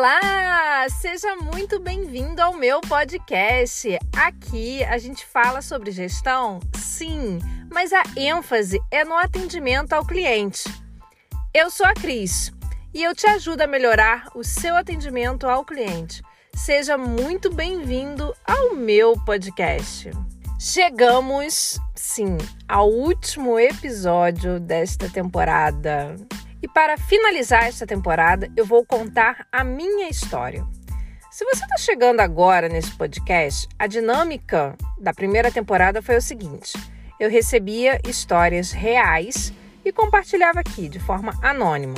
Olá! Seja muito bem-vindo ao meu podcast. Aqui a gente fala sobre gestão, sim, mas a ênfase é no atendimento ao cliente. Eu sou a Cris e eu te ajudo a melhorar o seu atendimento ao cliente. Seja muito bem-vindo ao meu podcast. Chegamos, sim, ao último episódio desta temporada. E para finalizar esta temporada, eu vou contar a minha história. Se você está chegando agora nesse podcast, a dinâmica da primeira temporada foi o seguinte: eu recebia histórias reais e compartilhava aqui de forma anônima.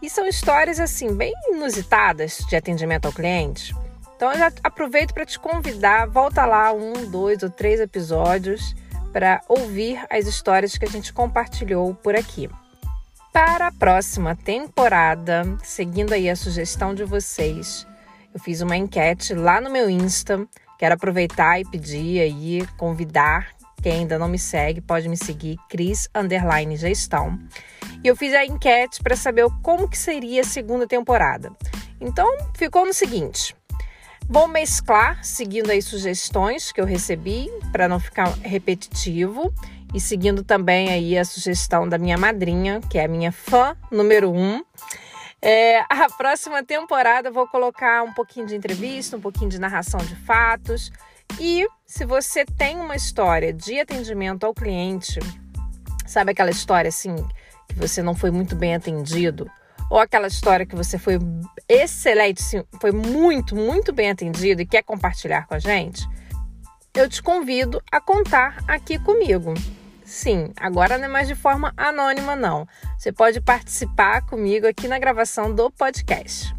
E são histórias assim bem inusitadas de atendimento ao cliente. Então eu já aproveito para te convidar, volta lá um, dois ou três episódios para ouvir as histórias que a gente compartilhou por aqui. Para a próxima temporada, seguindo aí a sugestão de vocês, eu fiz uma enquete lá no meu Insta. Quero aproveitar e pedir aí, convidar quem ainda não me segue, pode me seguir, Cris Underline Gestão. E eu fiz a enquete para saber como que seria a segunda temporada. Então, ficou no seguinte. Vou mesclar, seguindo as sugestões que eu recebi, para não ficar repetitivo e seguindo também aí a sugestão da minha madrinha, que é a minha fã número um. É, a próxima temporada eu vou colocar um pouquinho de entrevista, um pouquinho de narração de fatos. E se você tem uma história de atendimento ao cliente, sabe aquela história assim que você não foi muito bem atendido? Ou aquela história que você foi excelente, assim, foi muito, muito bem atendido e quer compartilhar com a gente? eu te convido a contar aqui comigo. Sim, agora não é mais de forma anônima, não. Você pode participar comigo aqui na gravação do podcast.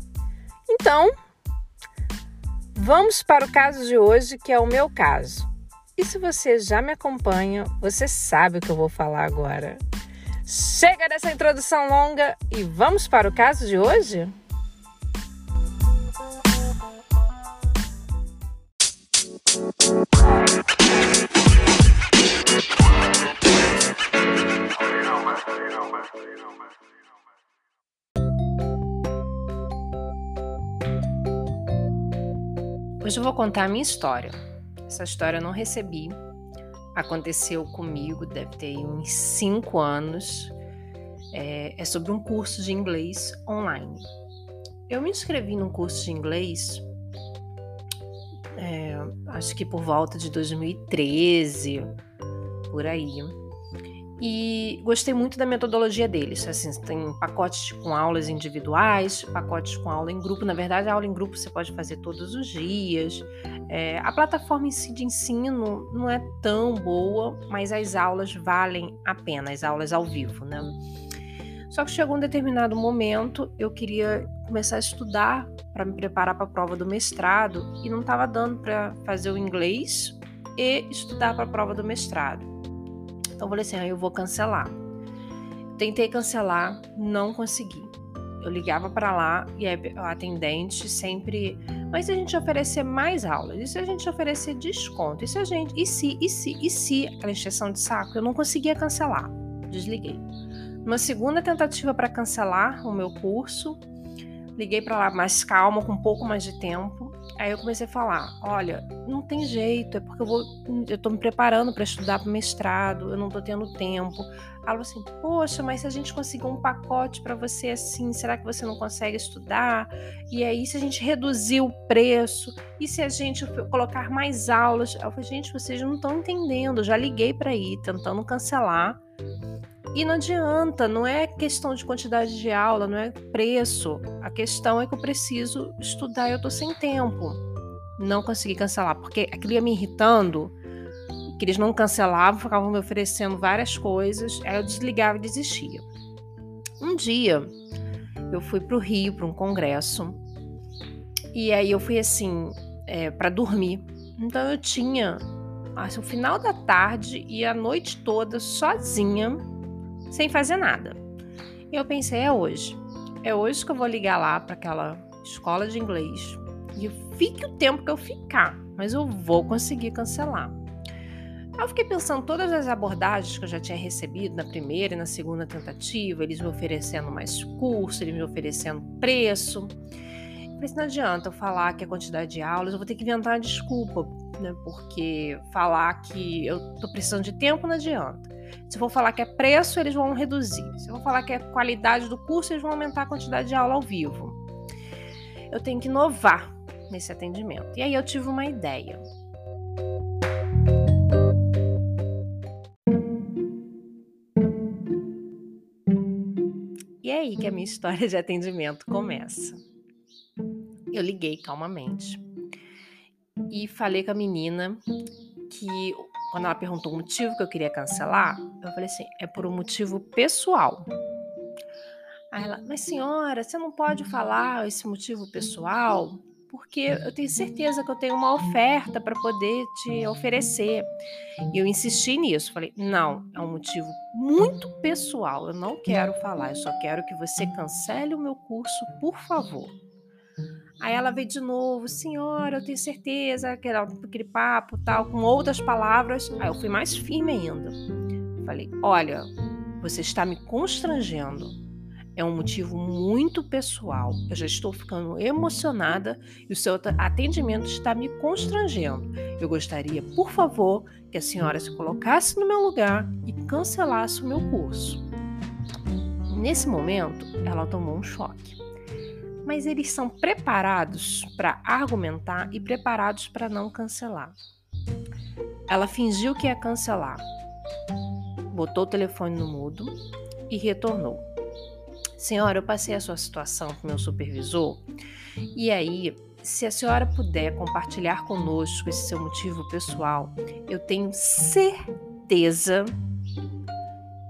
Então, vamos para o caso de hoje, que é o meu caso. E se você já me acompanha, você sabe o que eu vou falar agora. Chega dessa introdução longa e vamos para o caso de hoje? Hoje eu vou contar a minha história. Essa história eu não recebi. Aconteceu comigo, deve ter uns 5 anos. É, é sobre um curso de inglês online. Eu me inscrevi num curso de inglês é, acho que por volta de 2013, por aí. E gostei muito da metodologia deles. Assim, tem pacotes com aulas individuais, pacotes com aula em grupo. Na verdade, a aula em grupo você pode fazer todos os dias. É, a plataforma em si de ensino não é tão boa, mas as aulas valem a pena, as aulas ao vivo, né? Só que chegou um determinado momento, eu queria começar a estudar para me preparar para a prova do mestrado e não estava dando para fazer o inglês e estudar para a prova do mestrado. Então eu falei assim, ah, eu vou cancelar. Tentei cancelar, não consegui. Eu ligava para lá e a atendente sempre, mas se a gente oferecer mais aulas, e se a gente oferecer desconto, e se a gente, e se, e se, e se, aquela exceção de saco, eu não conseguia cancelar. Desliguei. Uma segunda tentativa para cancelar o meu curso, liguei para lá mais calma, com um pouco mais de tempo. Aí eu comecei a falar: olha, não tem jeito, é porque eu vou, eu tô me preparando para estudar para mestrado, eu não tô tendo tempo. Ela assim: poxa, mas se a gente conseguir um pacote para você assim, será que você não consegue estudar? E aí, se a gente reduzir o preço, e se a gente colocar mais aulas? Eu falei: gente, vocês não estão entendendo. Eu já liguei para ir, tentando cancelar. E não adianta, não é questão de quantidade de aula, não é preço. A questão é que eu preciso estudar e eu tô sem tempo. Não consegui cancelar, porque aquilo ia me irritando, que eles não cancelavam, ficavam me oferecendo várias coisas, aí eu desligava e desistia. Um dia, eu fui para o Rio para um congresso, e aí eu fui assim, é, para dormir. Então eu tinha assim, o final da tarde e a noite toda sozinha sem fazer nada. E eu pensei, é hoje. É hoje que eu vou ligar lá para aquela escola de inglês. E fique o tempo que eu ficar, mas eu vou conseguir cancelar. Eu fiquei pensando todas as abordagens que eu já tinha recebido na primeira e na segunda tentativa, eles me oferecendo mais curso, eles me oferecendo preço. Falei assim, não adianta eu falar que a quantidade de aulas, eu vou ter que inventar uma desculpa, né? Porque falar que eu tô precisando de tempo não adianta. Se eu for falar que é preço, eles vão reduzir. Se eu for falar que é qualidade do curso, eles vão aumentar a quantidade de aula ao vivo. Eu tenho que inovar nesse atendimento. E aí eu tive uma ideia. E é aí que a minha história de atendimento começa. Eu liguei calmamente e falei com a menina que quando ela perguntou o motivo que eu queria cancelar, eu falei assim: é por um motivo pessoal. Aí ela, mas senhora, você não pode falar esse motivo pessoal? Porque eu tenho certeza que eu tenho uma oferta para poder te oferecer. E eu insisti nisso. Falei: não, é um motivo muito pessoal. Eu não quero falar. Eu só quero que você cancele o meu curso, por favor. Aí ela veio de novo, senhora, eu tenho certeza, que era aquele papo tal, com outras palavras. Aí eu fui mais firme ainda. Falei: olha, você está me constrangendo. É um motivo muito pessoal. Eu já estou ficando emocionada e o seu atendimento está me constrangendo. Eu gostaria, por favor, que a senhora se colocasse no meu lugar e cancelasse o meu curso. Nesse momento, ela tomou um choque mas eles são preparados para argumentar e preparados para não cancelar. Ela fingiu que ia cancelar, botou o telefone no mudo e retornou. Senhora, eu passei a sua situação com meu supervisor e aí, se a senhora puder compartilhar conosco esse seu motivo pessoal, eu tenho certeza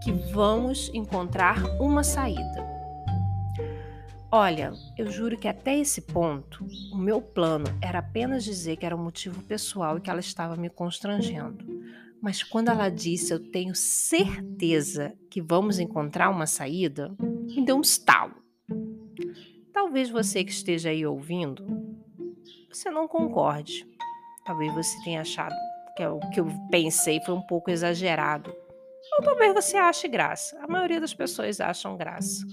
que vamos encontrar uma saída. Olha, eu juro que até esse ponto, o meu plano era apenas dizer que era um motivo pessoal e que ela estava me constrangendo. Mas quando ela disse eu tenho certeza que vamos encontrar uma saída, me deu um estalo. Talvez você que esteja aí ouvindo, você não concorde. Talvez você tenha achado que é o que eu pensei foi um pouco exagerado. Ou talvez você ache graça. A maioria das pessoas acham graça.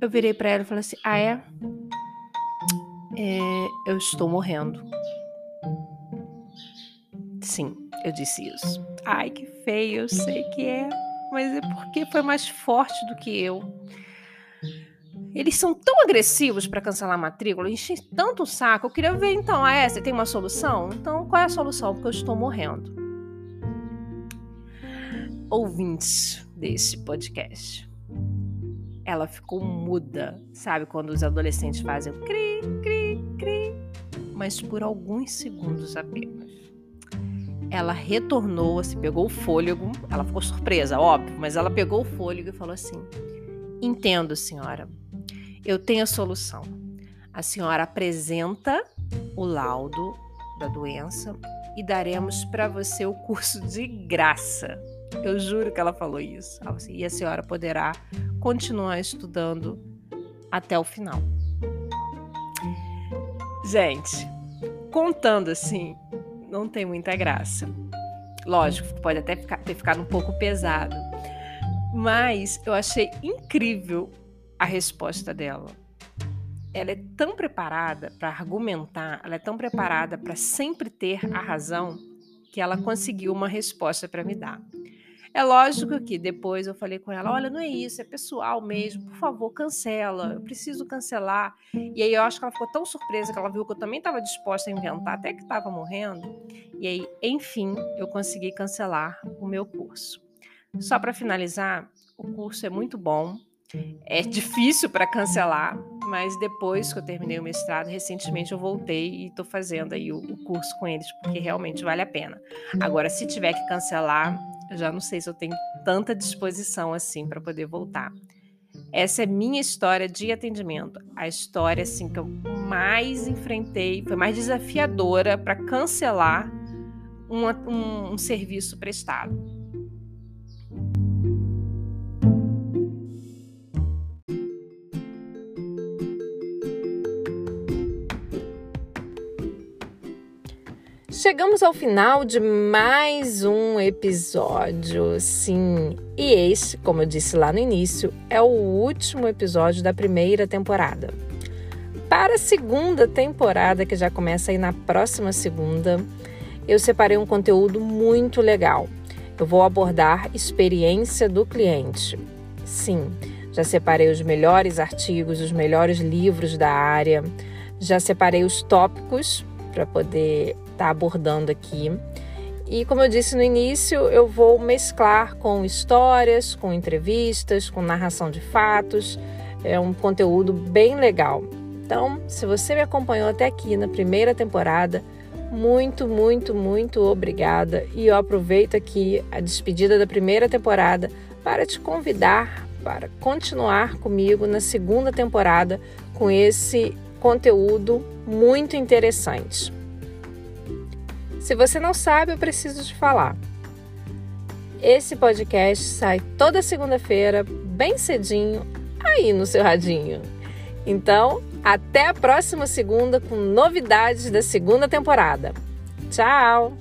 Eu virei para ela e falei assim: Ah, é? é? Eu estou morrendo. Sim, eu disse isso. Ai, que feio, eu sei que é. Mas é porque foi mais forte do que eu. Eles são tão agressivos para cancelar a matrícula, enchem tanto o saco. Eu queria ver então, ah, é, você tem uma solução? Então, qual é a solução? Porque eu estou morrendo. Ouvintes desse podcast ela ficou muda, sabe? Quando os adolescentes fazem cri, cri, cri, mas por alguns segundos apenas. Ela retornou, assim, pegou o fôlego, ela ficou surpresa, óbvio, mas ela pegou o fôlego e falou assim: Entendo, senhora, eu tenho a solução. A senhora apresenta o laudo da doença e daremos para você o curso de graça. Eu juro que ela falou isso. Assim, e a senhora poderá continuar estudando até o final. Gente, contando assim, não tem muita graça. Lógico, pode até ficar, ter ficado um pouco pesado, mas eu achei incrível a resposta dela. Ela é tão preparada para argumentar, ela é tão preparada para sempre ter a razão que ela conseguiu uma resposta para me dar. É lógico que depois eu falei com ela: olha, não é isso, é pessoal mesmo, por favor, cancela, eu preciso cancelar. E aí eu acho que ela ficou tão surpresa que ela viu que eu também estava disposta a inventar, até que estava morrendo. E aí, enfim, eu consegui cancelar o meu curso. Só para finalizar, o curso é muito bom, é difícil para cancelar, mas depois que eu terminei o mestrado, recentemente eu voltei e estou fazendo aí o, o, curso com eles, porque realmente vale a pena. Agora, se tiver que cancelar, já não sei se eu tenho tanta disposição assim para poder voltar. Essa é minha história de atendimento, a história assim que eu mais enfrentei, foi mais desafiadora para cancelar um, um, um serviço prestado. Chegamos ao final de mais um episódio, sim. E este, como eu disse lá no início, é o último episódio da primeira temporada. para a segunda temporada, que já começa aí na próxima segunda, eu separei um conteúdo muito legal. Eu vou abordar experiência do cliente. Sim, já separei os melhores artigos, os melhores livros da área, já separei os tópicos para poder estar tá abordando aqui. E como eu disse no início, eu vou mesclar com histórias, com entrevistas, com narração de fatos. É um conteúdo bem legal. Então, se você me acompanhou até aqui na primeira temporada, muito, muito, muito obrigada. E eu aproveito aqui a despedida da primeira temporada para te convidar para continuar comigo na segunda temporada com esse conteúdo muito interessante. Se você não sabe, eu preciso te falar. Esse podcast sai toda segunda-feira, bem cedinho, aí no seu radinho. Então, até a próxima segunda com novidades da segunda temporada. Tchau!